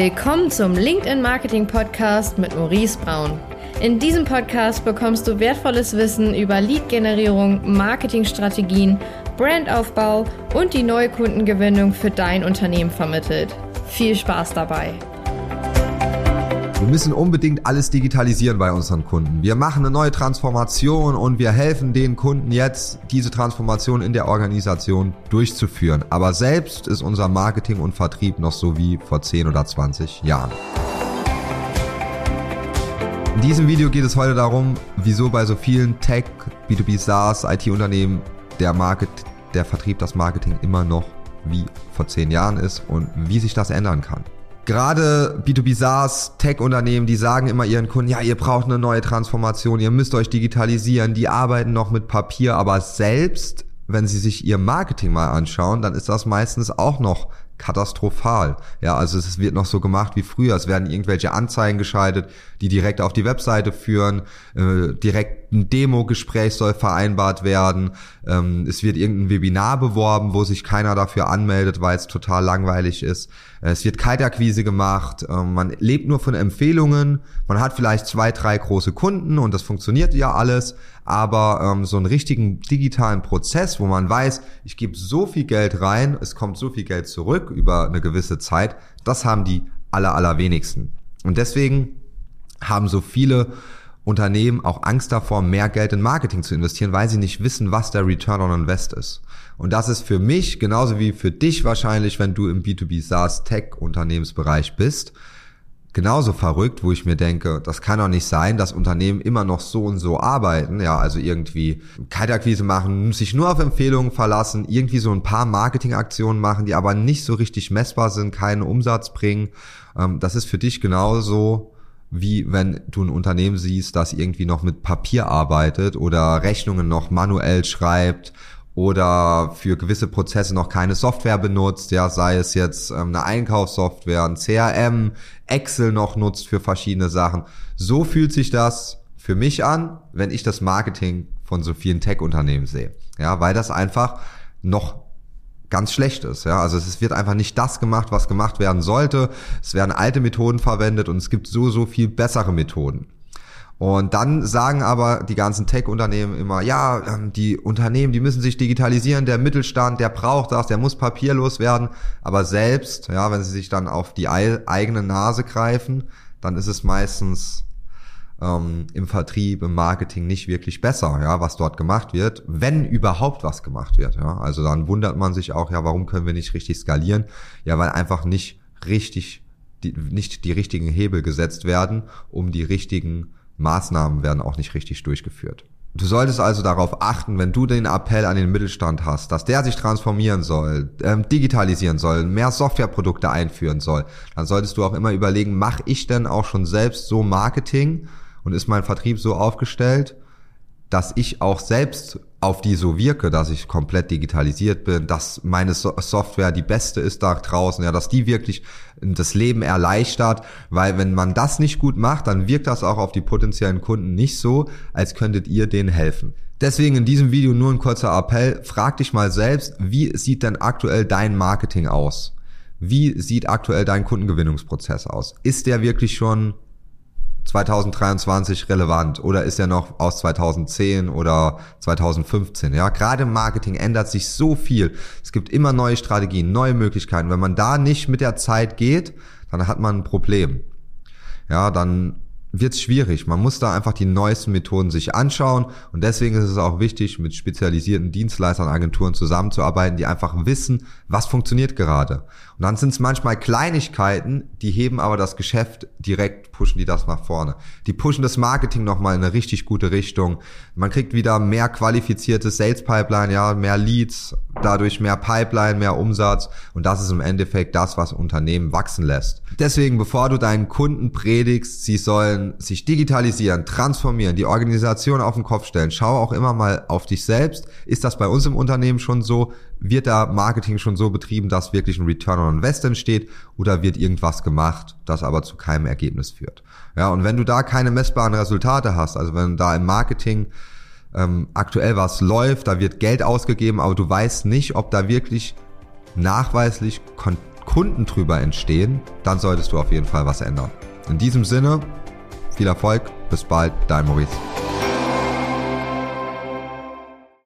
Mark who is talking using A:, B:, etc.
A: Willkommen zum LinkedIn Marketing Podcast mit Maurice Braun. In diesem Podcast bekommst du wertvolles Wissen über Lead-Generierung, Marketingstrategien, Brandaufbau und die neue Kundengewinnung für dein Unternehmen vermittelt. Viel Spaß dabei!
B: Wir müssen unbedingt alles digitalisieren bei unseren Kunden. Wir machen eine neue Transformation und wir helfen den Kunden jetzt, diese Transformation in der Organisation durchzuführen. Aber selbst ist unser Marketing und Vertrieb noch so wie vor 10 oder 20 Jahren. In diesem Video geht es heute darum, wieso bei so vielen Tech, B2B SaaS, IT-Unternehmen der Market, der Vertrieb, das Marketing immer noch wie vor 10 Jahren ist und wie sich das ändern kann. Gerade B2B SaaS, Tech-Unternehmen, die sagen immer ihren Kunden, ja, ihr braucht eine neue Transformation, ihr müsst euch digitalisieren, die arbeiten noch mit Papier, aber selbst wenn sie sich ihr Marketing mal anschauen, dann ist das meistens auch noch katastrophal. Ja, also es wird noch so gemacht wie früher. Es werden irgendwelche Anzeigen geschaltet, die direkt auf die Webseite führen. Äh, direkt ein Demo-Gespräch soll vereinbart werden. Ähm, es wird irgendein Webinar beworben, wo sich keiner dafür anmeldet, weil es total langweilig ist. Äh, es wird Kaltakquise gemacht. Ähm, man lebt nur von Empfehlungen. Man hat vielleicht zwei, drei große Kunden und das funktioniert ja alles. Aber ähm, so einen richtigen digitalen Prozess, wo man weiß, ich gebe so viel Geld rein, es kommt so viel Geld zurück über eine gewisse Zeit, das haben die aller, allerwenigsten. Und deswegen haben so viele Unternehmen auch Angst davor, mehr Geld in Marketing zu investieren, weil sie nicht wissen, was der Return on Invest ist. Und das ist für mich genauso wie für dich wahrscheinlich, wenn du im B2B SaaS Tech Unternehmensbereich bist, genauso verrückt, wo ich mir denke, das kann doch nicht sein, dass Unternehmen immer noch so und so arbeiten, ja, also irgendwie Kaltakquise machen, sich nur auf Empfehlungen verlassen, irgendwie so ein paar Marketingaktionen machen, die aber nicht so richtig messbar sind, keinen Umsatz bringen. Ähm, das ist für dich genauso wie wenn du ein Unternehmen siehst, das irgendwie noch mit Papier arbeitet oder Rechnungen noch manuell schreibt oder für gewisse Prozesse noch keine Software benutzt, ja, sei es jetzt ähm, eine Einkaufssoftware, ein CRM, Excel noch nutzt für verschiedene Sachen. So fühlt sich das für mich an, wenn ich das Marketing von so vielen Tech-Unternehmen sehe. Ja, weil das einfach noch ganz schlecht ist. Ja, also es wird einfach nicht das gemacht, was gemacht werden sollte. Es werden alte Methoden verwendet und es gibt so, so viel bessere Methoden. Und dann sagen aber die ganzen Tech-Unternehmen immer, ja, ähm, die Unternehmen, die müssen sich digitalisieren, der Mittelstand, der braucht das, der muss papierlos werden. Aber selbst, ja, wenn sie sich dann auf die eigene Nase greifen, dann ist es meistens ähm, im Vertrieb, im Marketing nicht wirklich besser, ja, was dort gemacht wird, wenn überhaupt was gemacht wird. Ja. Also dann wundert man sich auch, ja, warum können wir nicht richtig skalieren? Ja, weil einfach nicht richtig, die, nicht die richtigen Hebel gesetzt werden, um die richtigen Maßnahmen werden auch nicht richtig durchgeführt. Du solltest also darauf achten, wenn du den Appell an den Mittelstand hast, dass der sich transformieren soll, ähm, digitalisieren soll, mehr Softwareprodukte einführen soll, dann solltest du auch immer überlegen, mache ich denn auch schon selbst so Marketing und ist mein Vertrieb so aufgestellt, dass ich auch selbst auf die so wirke, dass ich komplett digitalisiert bin, dass meine so Software die beste ist da draußen, ja, dass die wirklich das Leben erleichtert, weil wenn man das nicht gut macht, dann wirkt das auch auf die potenziellen Kunden nicht so, als könntet ihr denen helfen. Deswegen in diesem Video nur ein kurzer Appell, frag dich mal selbst, wie sieht denn aktuell dein Marketing aus? Wie sieht aktuell dein Kundengewinnungsprozess aus? Ist der wirklich schon 2023 relevant oder ist er noch aus 2010 oder 2015? Ja, gerade im Marketing ändert sich so viel. Es gibt immer neue Strategien, neue Möglichkeiten. Wenn man da nicht mit der Zeit geht, dann hat man ein Problem. Ja, dann wird es schwierig. Man muss da einfach die neuesten Methoden sich anschauen und deswegen ist es auch wichtig, mit spezialisierten Dienstleistern, Agenturen zusammenzuarbeiten, die einfach wissen, was funktioniert gerade. Und dann sind es manchmal Kleinigkeiten, die heben aber das Geschäft direkt, pushen die das nach vorne. Die pushen das Marketing nochmal in eine richtig gute Richtung. Man kriegt wieder mehr qualifizierte Sales Pipeline, ja, mehr Leads, dadurch mehr Pipeline, mehr Umsatz und das ist im Endeffekt das, was Unternehmen wachsen lässt. Deswegen, bevor du deinen Kunden predigst, sie sollen sich digitalisieren, transformieren, die Organisation auf den Kopf stellen, schau auch immer mal auf dich selbst. Ist das bei uns im Unternehmen schon so? Wird da Marketing schon so betrieben, dass wirklich ein Return on Invest entsteht oder wird irgendwas gemacht, das aber zu keinem Ergebnis führt? Ja, und wenn du da keine messbaren Resultate hast, also wenn da im Marketing ähm, aktuell was läuft, da wird Geld ausgegeben, aber du weißt nicht, ob da wirklich nachweislich kon Kunden drüber entstehen, dann solltest du auf jeden Fall was ändern. In diesem Sinne, viel Erfolg, bis bald, dein Maurice.